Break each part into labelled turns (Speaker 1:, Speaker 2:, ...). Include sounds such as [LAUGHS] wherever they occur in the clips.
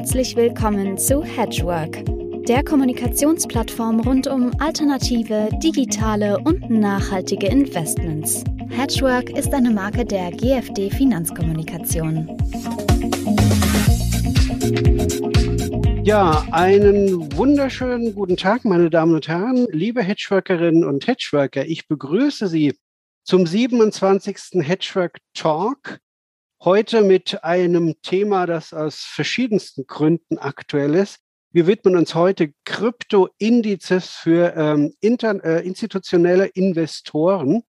Speaker 1: Herzlich willkommen zu Hedgework, der Kommunikationsplattform rund um alternative, digitale und nachhaltige Investments. Hedgework ist eine Marke der GFD Finanzkommunikation.
Speaker 2: Ja, einen wunderschönen guten Tag, meine Damen und Herren, liebe Hedgeworkerinnen und Hedgeworker. Ich begrüße Sie zum 27. Hedgework Talk Heute mit einem Thema, das aus verschiedensten Gründen aktuell ist. Wir widmen uns heute Krypto-Indizes für ähm, inter, äh, institutionelle Investoren.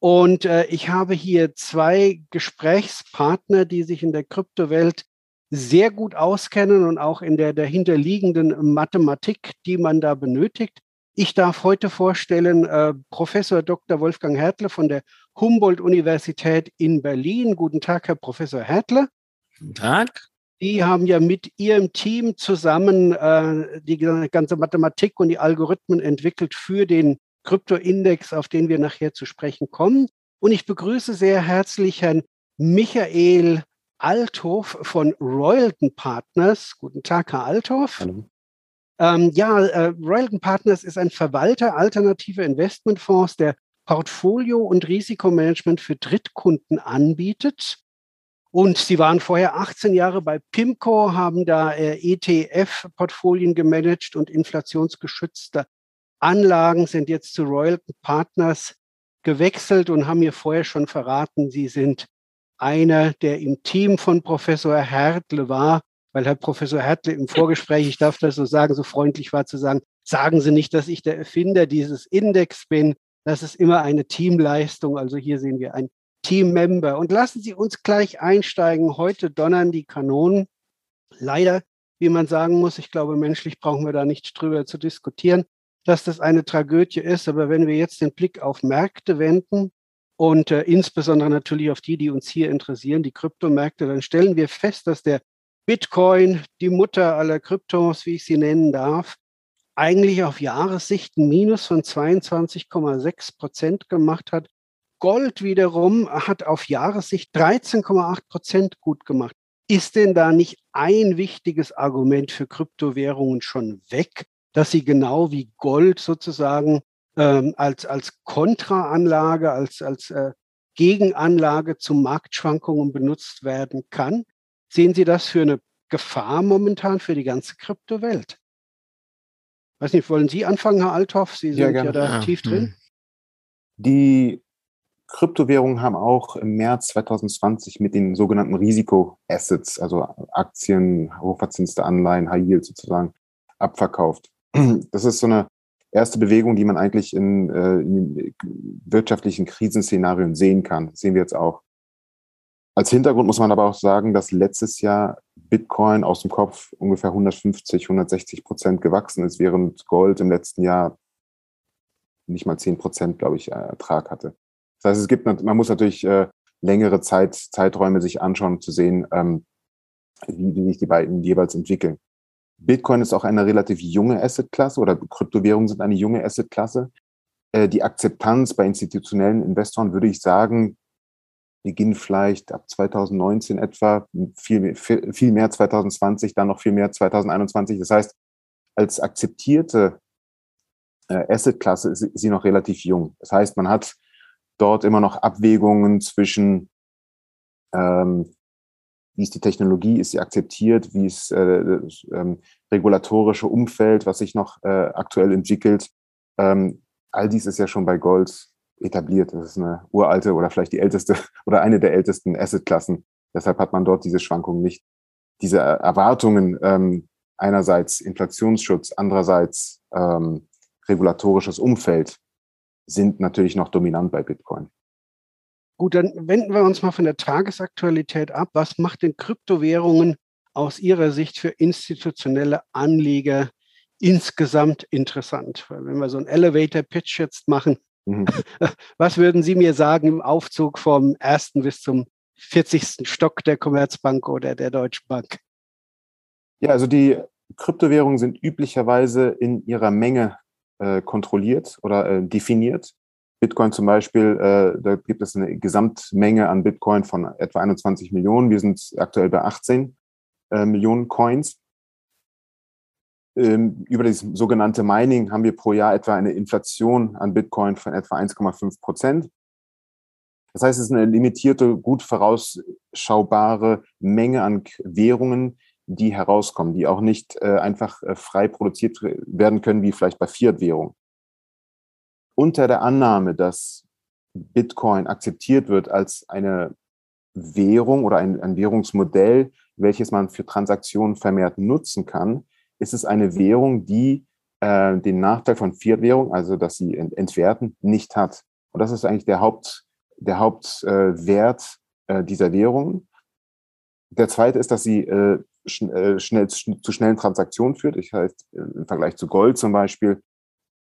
Speaker 2: Und äh, ich habe hier zwei Gesprächspartner, die sich in der Kryptowelt sehr gut auskennen und auch in der dahinterliegenden Mathematik, die man da benötigt. Ich darf heute vorstellen äh, Professor Dr. Wolfgang Hertle von der Humboldt-Universität in Berlin. Guten Tag, Herr Professor Hertle.
Speaker 3: Guten Tag.
Speaker 2: Die haben ja mit Ihrem Team zusammen äh, die ganze Mathematik und die Algorithmen entwickelt für den Kryptoindex, auf den wir nachher zu sprechen kommen. Und ich begrüße sehr herzlich Herrn Michael Althoff von Royalton Partners. Guten Tag, Herr Althoff. Hallo. Ähm, ja, äh, Royalton Partners ist ein Verwalter alternativer Investmentfonds, der Portfolio- und Risikomanagement für Drittkunden anbietet. Und Sie waren vorher 18 Jahre bei PIMCO, haben da äh, ETF-Portfolien gemanagt und inflationsgeschützte Anlagen sind jetzt zu Royalton Partners gewechselt und haben mir vorher schon verraten, Sie sind einer, der im Team von Professor Hertle war, weil Herr Professor Hertle im Vorgespräch, ich darf das so sagen, so freundlich war zu sagen, sagen Sie nicht, dass ich der Erfinder dieses Index bin. Das ist immer eine Teamleistung. Also hier sehen wir ein Teammember. Und lassen Sie uns gleich einsteigen. Heute donnern die Kanonen. Leider, wie man sagen muss, ich glaube, menschlich brauchen wir da nicht drüber zu diskutieren, dass das eine Tragödie ist. Aber wenn wir jetzt den Blick auf Märkte wenden und äh, insbesondere natürlich auf die, die uns hier interessieren, die Kryptomärkte, dann stellen wir fest, dass der Bitcoin, die Mutter aller Kryptos, wie ich sie nennen darf, eigentlich auf Jahressicht ein Minus von 22,6 Prozent gemacht hat. Gold wiederum hat auf Jahressicht 13,8 Prozent gut gemacht. Ist denn da nicht ein wichtiges Argument für Kryptowährungen schon weg, dass sie genau wie Gold sozusagen ähm, als, als Kontraanlage, als, als äh, Gegenanlage zu Marktschwankungen benutzt werden kann? Sehen Sie das für eine Gefahr momentan für die ganze Kryptowelt? Weiß nicht, wollen Sie anfangen, Herr Althoff? Sie sind ja, ja da ja. tief drin. Hm.
Speaker 4: Die Kryptowährungen haben auch im März 2020 mit den sogenannten Risikoassets, also Aktien, hochverzinste Anleihen, High Yield sozusagen, abverkauft. Das ist so eine erste Bewegung, die man eigentlich in, äh, in wirtschaftlichen Krisenszenarien sehen kann. Das sehen wir jetzt auch. Als Hintergrund muss man aber auch sagen, dass letztes Jahr Bitcoin aus dem Kopf ungefähr 150, 160 Prozent gewachsen ist, während Gold im letzten Jahr nicht mal 10 Prozent, glaube ich, Ertrag hatte. Das heißt, es gibt, man muss natürlich äh, längere Zeit, Zeiträume sich anschauen, zu sehen, ähm, wie, wie sich die beiden jeweils entwickeln. Bitcoin ist auch eine relativ junge Assetklasse oder Kryptowährungen sind eine junge Assetklasse. Äh, die Akzeptanz bei institutionellen Investoren, würde ich sagen, Beginn vielleicht ab 2019 etwa, viel, viel mehr 2020, dann noch viel mehr 2021. Das heißt, als akzeptierte äh, Assetklasse ist sie noch relativ jung. Das heißt, man hat dort immer noch Abwägungen zwischen, ähm, wie ist die Technologie, ist sie akzeptiert, wie ist äh, das ähm, regulatorische Umfeld, was sich noch äh, aktuell entwickelt. Ähm, all dies ist ja schon bei Gold etabliert. Das ist eine uralte oder vielleicht die älteste [LAUGHS] oder eine der ältesten Assetklassen. Deshalb hat man dort diese Schwankungen nicht. Diese Erwartungen, ähm, einerseits Inflationsschutz, andererseits ähm, regulatorisches Umfeld, sind natürlich noch dominant bei Bitcoin.
Speaker 2: Gut, dann wenden wir uns mal von der Tagesaktualität ab. Was macht denn Kryptowährungen aus Ihrer Sicht für institutionelle Anleger insgesamt interessant? Weil wenn wir so einen Elevator-Pitch jetzt machen, Mhm. [LAUGHS] Was würden Sie mir sagen im Aufzug vom ersten bis zum 40. Stock der Commerzbank oder der Deutschen Bank?
Speaker 4: Ja, also die Kryptowährungen sind üblicherweise in ihrer Menge äh, kontrolliert oder äh, definiert. Bitcoin zum Beispiel, äh, da gibt es eine Gesamtmenge an Bitcoin von etwa 21 Millionen. Wir sind aktuell bei 18 äh, Millionen Coins. Ähm, über das sogenannte Mining haben wir pro Jahr etwa eine Inflation an Bitcoin von etwa 1,5 Prozent. Das heißt, es ist eine limitierte, gut vorausschaubare Menge an Währungen, die herauskommen, die auch nicht äh, einfach äh, frei produziert werden können, wie vielleicht bei Fiat-Währung. Unter der Annahme, dass Bitcoin akzeptiert wird als eine Währung oder ein, ein Währungsmodell, welches man für Transaktionen vermehrt nutzen kann, ist es eine Währung, die äh, den Nachteil von Fiat-Währung, also dass sie ent entwerten, nicht hat. Und das ist eigentlich der Haupt, der Hauptwert äh, äh, dieser Währung. Der zweite ist, dass sie äh, schn äh, schnell zu schnellen Transaktionen führt. Ich heißt, im Vergleich zu Gold zum Beispiel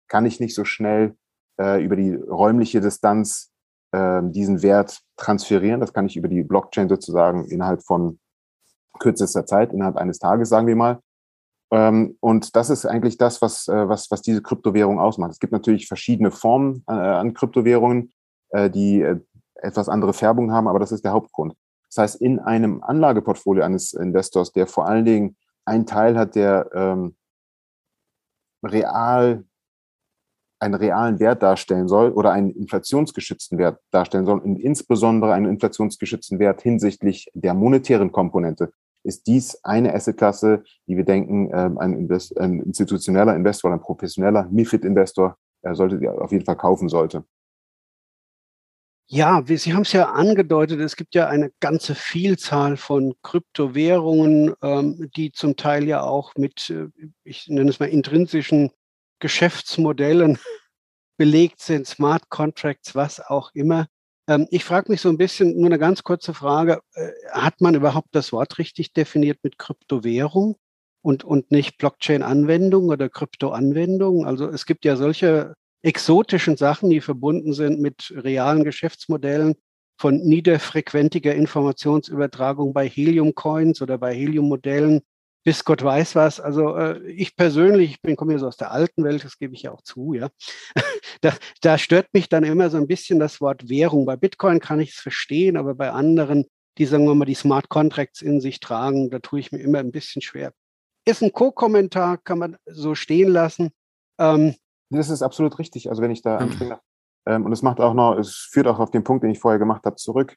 Speaker 4: kann ich nicht so schnell äh, über die räumliche Distanz äh, diesen Wert transferieren. Das kann ich über die Blockchain sozusagen innerhalb von kürzester Zeit, innerhalb eines Tages, sagen wir mal. Ähm, und das ist eigentlich das, was, äh, was, was diese Kryptowährung ausmacht. Es gibt natürlich verschiedene Formen äh, an Kryptowährungen, äh, die etwas andere Färbung haben, aber das ist der Hauptgrund. Das heißt, in einem Anlageportfolio eines Investors, der vor allen Dingen einen Teil hat, der ähm, real einen realen Wert darstellen soll oder einen inflationsgeschützten Wert darstellen soll und insbesondere einen inflationsgeschützten Wert hinsichtlich der monetären Komponente, ist dies eine Assetklasse, die wir denken, ähm, ein, Invest ein institutioneller Investor, ein professioneller MIFID-Investor äh, sollte auf jeden Fall kaufen sollte.
Speaker 2: Ja, Sie haben es ja angedeutet, es gibt ja eine ganze Vielzahl von Kryptowährungen, ähm, die zum Teil ja auch mit, äh, ich nenne es mal, intrinsischen Geschäftsmodellen [LAUGHS] belegt sind, Smart Contracts, was auch immer. Ähm, ich frage mich so ein bisschen, nur eine ganz kurze Frage, äh, hat man überhaupt das Wort richtig definiert mit Kryptowährung und, und nicht Blockchain-Anwendung oder Krypto-Anwendung? Also es gibt ja solche exotischen Sachen, die verbunden sind mit realen Geschäftsmodellen von niederfrequentiger Informationsübertragung bei Helium-Coins oder bei Helium-Modellen bis Gott weiß was. Also äh, ich persönlich, ich bin komme ja so aus der alten Welt, das gebe ich ja auch zu, ja. [LAUGHS] da, da stört mich dann immer so ein bisschen das Wort Währung. Bei Bitcoin kann ich es verstehen, aber bei anderen, die sagen wir mal die Smart Contracts in sich tragen, da tue ich mir immer ein bisschen schwer. Ist ein Co-Kommentar, kann man so stehen lassen.
Speaker 4: Ähm, das ist absolut richtig. Also wenn ich da mhm. ähm, und es macht auch noch, es führt auch auf den Punkt, den ich vorher gemacht habe, zurück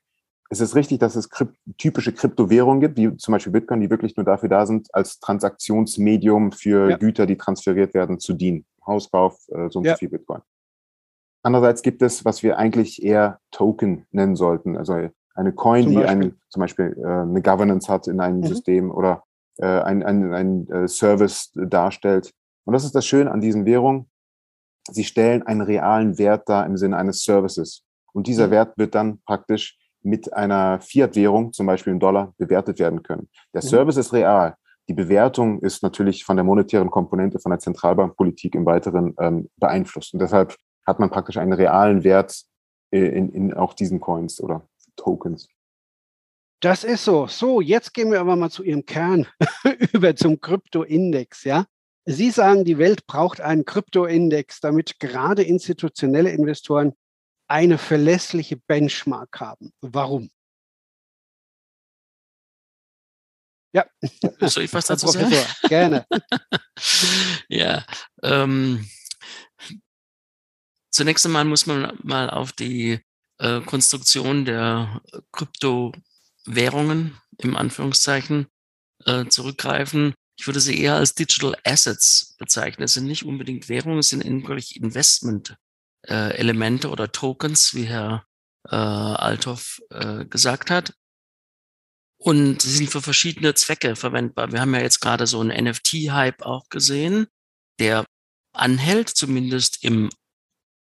Speaker 4: es ist richtig, dass es krypt typische Kryptowährungen gibt, wie zum Beispiel Bitcoin, die wirklich nur dafür da sind, als Transaktionsmedium für ja. Güter, die transferiert werden, zu dienen. Hauskauf, äh, so und ja. so viel Bitcoin. Andererseits gibt es, was wir eigentlich eher Token nennen sollten, also eine Coin, zum die ein, zum Beispiel äh, eine Governance hat in einem mhm. System oder äh, ein, ein, ein äh, Service darstellt. Und das ist das Schöne an diesen Währungen. Sie stellen einen realen Wert dar im Sinne eines Services. Und dieser mhm. Wert wird dann praktisch mit einer Fiat-Währung, zum Beispiel im Dollar, bewertet werden können. Der mhm. Service ist real. Die Bewertung ist natürlich von der monetären Komponente, von der Zentralbankpolitik im Weiteren ähm, beeinflusst. Und deshalb hat man praktisch einen realen Wert äh, in, in auch diesen Coins oder Tokens.
Speaker 2: Das ist so. So, jetzt gehen wir aber mal zu Ihrem Kern [LAUGHS] über zum Kryptoindex, ja? Sie sagen, die Welt braucht einen Kryptoindex, damit gerade institutionelle Investoren eine verlässliche Benchmark haben. Warum?
Speaker 3: Ja. Soll ich was dazu sagen?
Speaker 2: gerne. [LAUGHS]
Speaker 3: ja. Ähm, zunächst einmal muss man mal auf die äh, Konstruktion der Kryptowährungen im Anführungszeichen äh, zurückgreifen. Ich würde sie eher als Digital Assets bezeichnen. Es sind nicht unbedingt Währungen, es sind wirklich Investment äh, Elemente oder Tokens, wie Herr äh, Althoff äh, gesagt hat. Und sie sind für verschiedene Zwecke verwendbar. Wir haben ja jetzt gerade so einen NFT-Hype auch gesehen, der anhält, zumindest im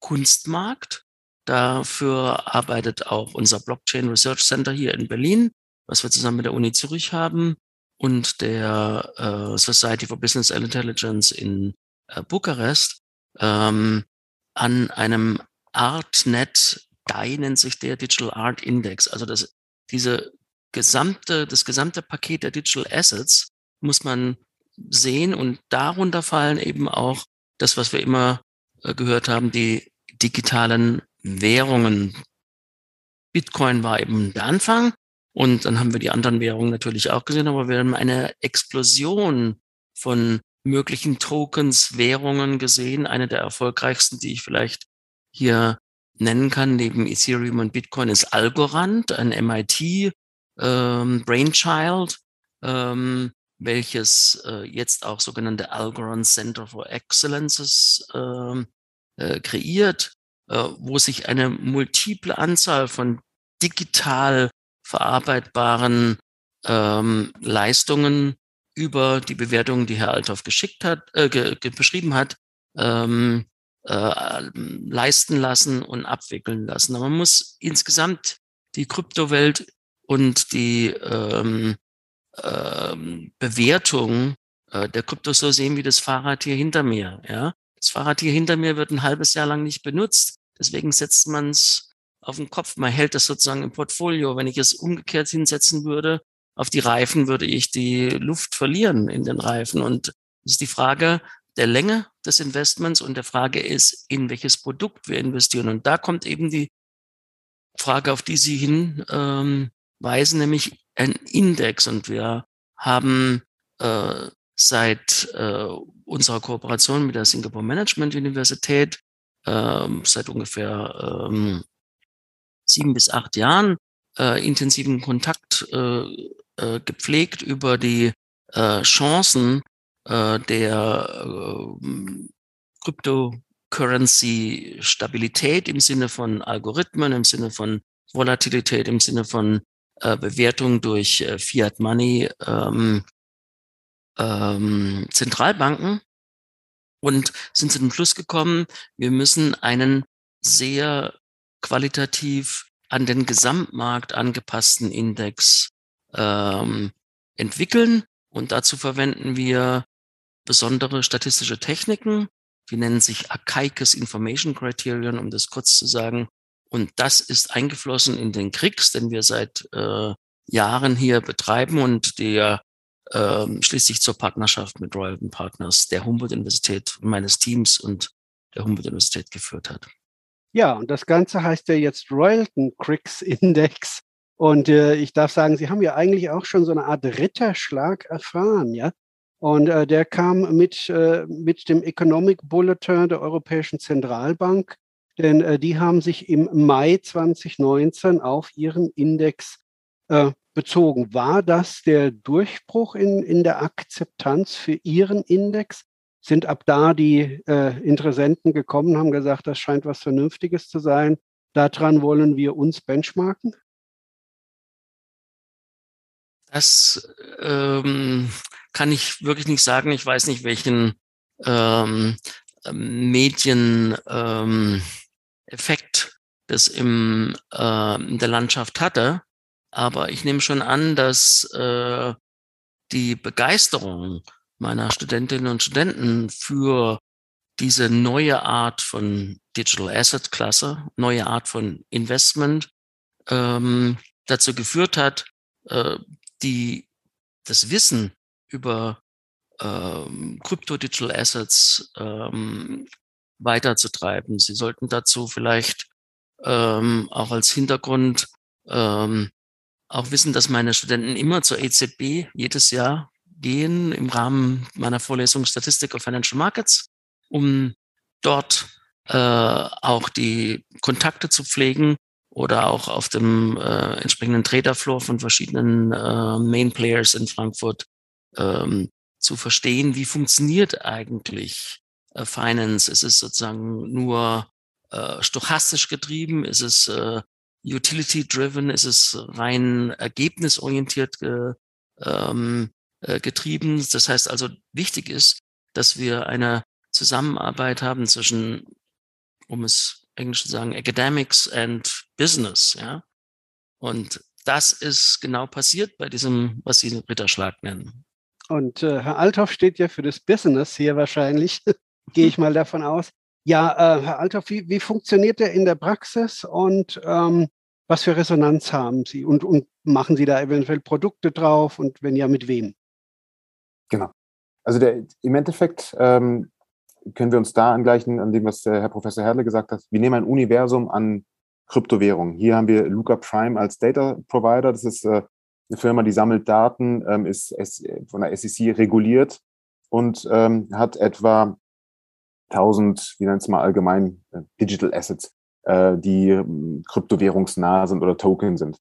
Speaker 3: Kunstmarkt. Dafür arbeitet auch unser Blockchain Research Center hier in Berlin, was wir zusammen mit der Uni Zürich haben, und der äh, Society for Business and Intelligence in äh, Bukarest. Ähm, an einem ArtNet DAI nennt sich der Digital Art Index. Also das, diese gesamte, das gesamte Paket der Digital Assets muss man sehen und darunter fallen eben auch das, was wir immer äh, gehört haben, die digitalen Währungen. Bitcoin war eben der Anfang und dann haben wir die anderen Währungen natürlich auch gesehen, aber wir haben eine Explosion von möglichen Tokens, Währungen gesehen. Eine der erfolgreichsten, die ich vielleicht hier nennen kann, neben Ethereum und Bitcoin, ist Algorand, ein MIT ähm, Brainchild, ähm, welches äh, jetzt auch sogenannte Algorand Center for Excellences ähm, äh, kreiert, äh, wo sich eine multiple Anzahl von digital verarbeitbaren ähm, Leistungen über die Bewertungen, die Herr Althoff geschickt hat, äh, ge, ge, beschrieben hat, ähm, äh, leisten lassen und abwickeln lassen. Aber man muss insgesamt die Kryptowelt und die ähm, ähm, Bewertung äh, der Krypto so sehen wie das Fahrrad hier hinter mir. Ja? Das Fahrrad hier hinter mir wird ein halbes Jahr lang nicht benutzt. Deswegen setzt man es auf den Kopf. Man hält das sozusagen im Portfolio. Wenn ich es umgekehrt hinsetzen würde, auf die Reifen würde ich die Luft verlieren in den Reifen. Und es ist die Frage der Länge des Investments und der Frage ist, in welches Produkt wir investieren. Und da kommt eben die Frage, auf die Sie hinweisen, ähm, nämlich ein Index. Und wir haben äh, seit äh, unserer Kooperation mit der Singapore Management Universität äh, seit ungefähr ähm, sieben bis acht Jahren äh, intensiven Kontakt äh, äh, gepflegt über die äh, Chancen äh, der äh, Cryptocurrency-Stabilität im Sinne von Algorithmen, im Sinne von Volatilität, im Sinne von äh, Bewertung durch äh, Fiat Money ähm, ähm, Zentralbanken. Und sind zu dem Schluss gekommen, wir müssen einen sehr qualitativ an den Gesamtmarkt angepassten Index ähm, entwickeln. Und dazu verwenden wir besondere statistische Techniken. Die nennen sich Archaicus Information Criterion, um das kurz zu sagen. Und das ist eingeflossen in den KRIX, den wir seit äh, Jahren hier betreiben und der ähm, schließlich zur Partnerschaft mit Royalton Partners der Humboldt-Universität meines Teams und der Humboldt-Universität geführt hat.
Speaker 2: Ja, und das Ganze heißt ja jetzt Royalton Cricks [LAUGHS] Index. Und äh, ich darf sagen, Sie haben ja eigentlich auch schon so eine Art Ritterschlag erfahren, ja. Und äh, der kam mit, äh, mit dem Economic Bulletin der Europäischen Zentralbank, denn äh, die haben sich im Mai 2019 auf ihren Index äh, bezogen. War das der Durchbruch in, in der Akzeptanz für Ihren Index? Sind ab da die äh, Interessenten gekommen, haben gesagt, das scheint was Vernünftiges zu sein. Daran wollen wir uns benchmarken?
Speaker 3: Das ähm, kann ich wirklich nicht sagen. Ich weiß nicht, welchen ähm, Medieneffekt ähm, das im, äh, in der Landschaft hatte. Aber ich nehme schon an, dass äh, die Begeisterung meiner Studentinnen und Studenten für diese neue Art von Digital Asset Klasse, neue Art von Investment ähm, dazu geführt hat, äh, die, das Wissen über ähm, Crypto Digital Assets ähm, weiterzutreiben. Sie sollten dazu vielleicht ähm, auch als Hintergrund ähm, auch wissen, dass meine Studenten immer zur EZB jedes Jahr gehen im Rahmen meiner Vorlesung Statistik of Financial Markets, um dort äh, auch die Kontakte zu pflegen oder auch auf dem äh, entsprechenden Traderfloor von verschiedenen äh, Main Players in Frankfurt ähm, zu verstehen, wie funktioniert eigentlich äh, Finance? Ist es sozusagen nur äh, stochastisch getrieben? Ist es äh, utility-driven? Ist es rein ergebnisorientiert äh, ähm, äh, getrieben. Das heißt also, wichtig ist, dass wir eine Zusammenarbeit haben zwischen, um es englisch zu sagen, Academics and Business, ja. Und das ist genau passiert bei diesem, was Sie Ritterschlag nennen.
Speaker 2: Und äh, Herr Althoff steht ja für das Business hier wahrscheinlich, [LAUGHS] gehe ich mal davon aus. Ja, äh, Herr Althoff, wie, wie funktioniert der in der Praxis und ähm, was für Resonanz haben Sie? Und, und machen Sie da eventuell Produkte drauf und wenn ja, mit wem?
Speaker 4: Genau. Also der, im Endeffekt ähm, können wir uns da angleichen an dem, was Herr Professor Herle gesagt hat. Wir nehmen ein Universum an Kryptowährungen. Hier haben wir Luca Prime als Data Provider. Das ist äh, eine Firma, die sammelt Daten, ähm, ist, ist von der SEC reguliert und ähm, hat etwa 1000, wie nennt es mal allgemein, äh, Digital Assets, äh, die ähm, kryptowährungsnah sind oder Token sind.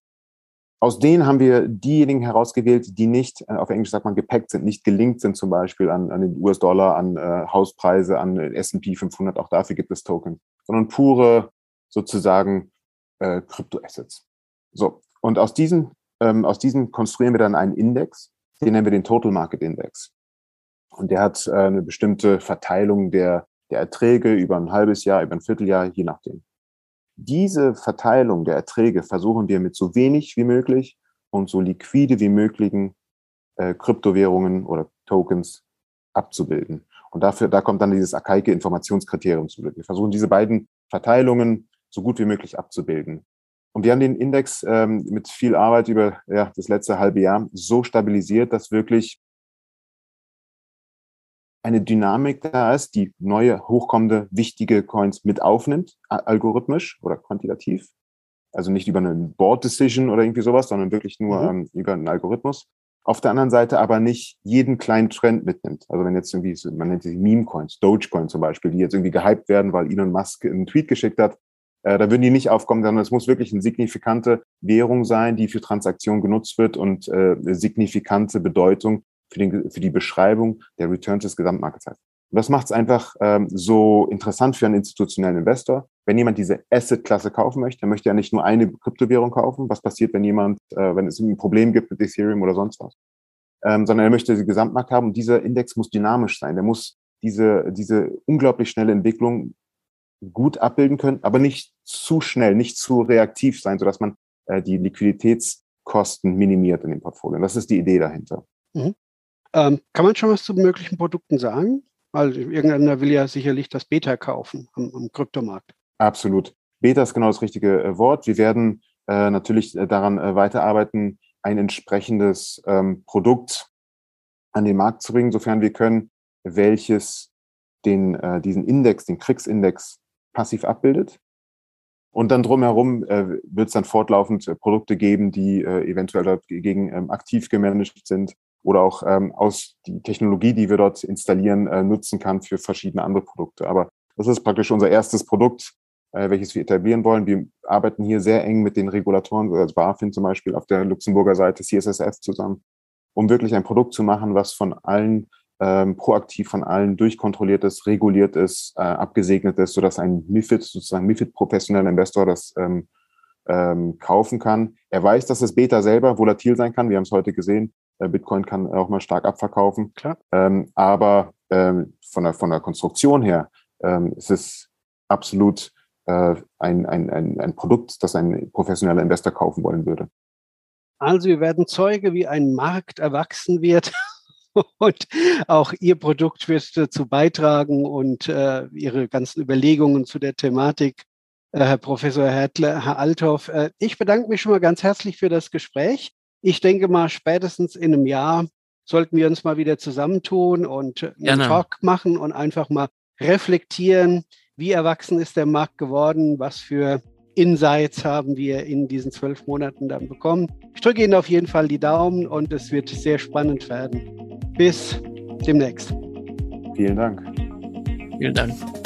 Speaker 4: Aus denen haben wir diejenigen herausgewählt, die nicht, äh, auf Englisch sagt man gepackt sind, nicht gelinkt sind zum Beispiel an, an den US-Dollar, an äh, Hauspreise, an S&P 500, auch dafür gibt es Token, sondern pure sozusagen äh, Kryptoassets. So, und aus diesen, ähm, aus diesen konstruieren wir dann einen Index, den nennen wir den Total Market Index. Und der hat äh, eine bestimmte Verteilung der, der Erträge über ein halbes Jahr, über ein Vierteljahr, je nachdem. Diese Verteilung der Erträge versuchen wir mit so wenig wie möglich und so liquide wie möglichen äh, Kryptowährungen oder Tokens abzubilden. Und dafür, da kommt dann dieses archaike Informationskriterium zu. Wir versuchen diese beiden Verteilungen so gut wie möglich abzubilden. Und wir haben den Index ähm, mit viel Arbeit über ja, das letzte halbe Jahr so stabilisiert, dass wirklich eine Dynamik da ist, die neue, hochkommende, wichtige Coins mit aufnimmt, algorithmisch oder quantitativ. Also nicht über eine Board Decision oder irgendwie sowas, sondern wirklich nur mhm. ähm, über einen Algorithmus. Auf der anderen Seite aber nicht jeden kleinen Trend mitnimmt. Also wenn jetzt irgendwie, man nennt sie Meme-Coins, Dogecoin zum Beispiel, die jetzt irgendwie gehypt werden, weil Elon Musk einen Tweet geschickt hat, äh, da würden die nicht aufkommen, sondern es muss wirklich eine signifikante Währung sein, die für Transaktionen genutzt wird und äh, signifikante Bedeutung für, den, für die Beschreibung der Returns des. Und das macht es einfach ähm, so interessant für einen institutionellen Investor. Wenn jemand diese Asset-Klasse kaufen möchte, dann möchte er nicht nur eine Kryptowährung kaufen. Was passiert, wenn jemand, äh, wenn es ein Problem gibt mit Ethereum oder sonst was? Ähm, sondern er möchte den Gesamtmarkt haben und dieser Index muss dynamisch sein. Der muss diese, diese unglaublich schnelle Entwicklung gut abbilden können, aber nicht zu schnell, nicht zu reaktiv sein, sodass man äh, die Liquiditätskosten minimiert in dem Portfolio. Das ist die Idee dahinter. Mhm.
Speaker 2: Ähm, kann man schon was zu möglichen Produkten sagen? Weil irgendeiner will ja sicherlich das Beta kaufen am, am Kryptomarkt.
Speaker 4: Absolut. Beta ist genau das richtige äh, Wort. Wir werden äh, natürlich äh, daran äh, weiterarbeiten, ein entsprechendes ähm, Produkt an den Markt zu bringen, sofern wir können, welches den, äh, diesen Index, den Kriegsindex passiv abbildet. Und dann drumherum äh, wird es dann fortlaufend äh, Produkte geben, die äh, eventuell dagegen ähm, aktiv gemanagt sind oder auch ähm, aus die Technologie, die wir dort installieren, äh, nutzen kann für verschiedene andere Produkte. Aber das ist praktisch unser erstes Produkt, äh, welches wir etablieren wollen. Wir arbeiten hier sehr eng mit den Regulatoren, also BaFin zum Beispiel auf der Luxemburger Seite, CSSF zusammen, um wirklich ein Produkt zu machen, was von allen ähm, proaktiv von allen durchkontrolliert ist, reguliert ist, äh, abgesegnet ist, sodass ein MIFID, sozusagen MIFID-professioneller Investor das ähm, ähm, kaufen kann. Er weiß, dass das Beta selber volatil sein kann. Wir haben es heute gesehen. Äh, Bitcoin kann auch mal stark abverkaufen. Klar. Ähm, aber ähm, von, der, von der Konstruktion her ähm, ist es absolut äh, ein, ein, ein, ein Produkt, das ein professioneller Investor kaufen wollen würde.
Speaker 2: Also wir werden Zeuge, wie ein Markt erwachsen wird [LAUGHS] und auch Ihr Produkt wird dazu beitragen und äh, Ihre ganzen Überlegungen zu der Thematik, äh, Herr Professor Hertler, Herr Althoff. Äh, ich bedanke mich schon mal ganz herzlich für das Gespräch. Ich denke mal, spätestens in einem Jahr sollten wir uns mal wieder zusammentun und einen Gerne. Talk machen und einfach mal reflektieren, wie erwachsen ist der Markt geworden, was für Insights haben wir in diesen zwölf Monaten dann bekommen. Ich drücke Ihnen auf jeden Fall die Daumen und es wird sehr spannend werden. Bis demnächst.
Speaker 4: Vielen Dank.
Speaker 3: Vielen Dank.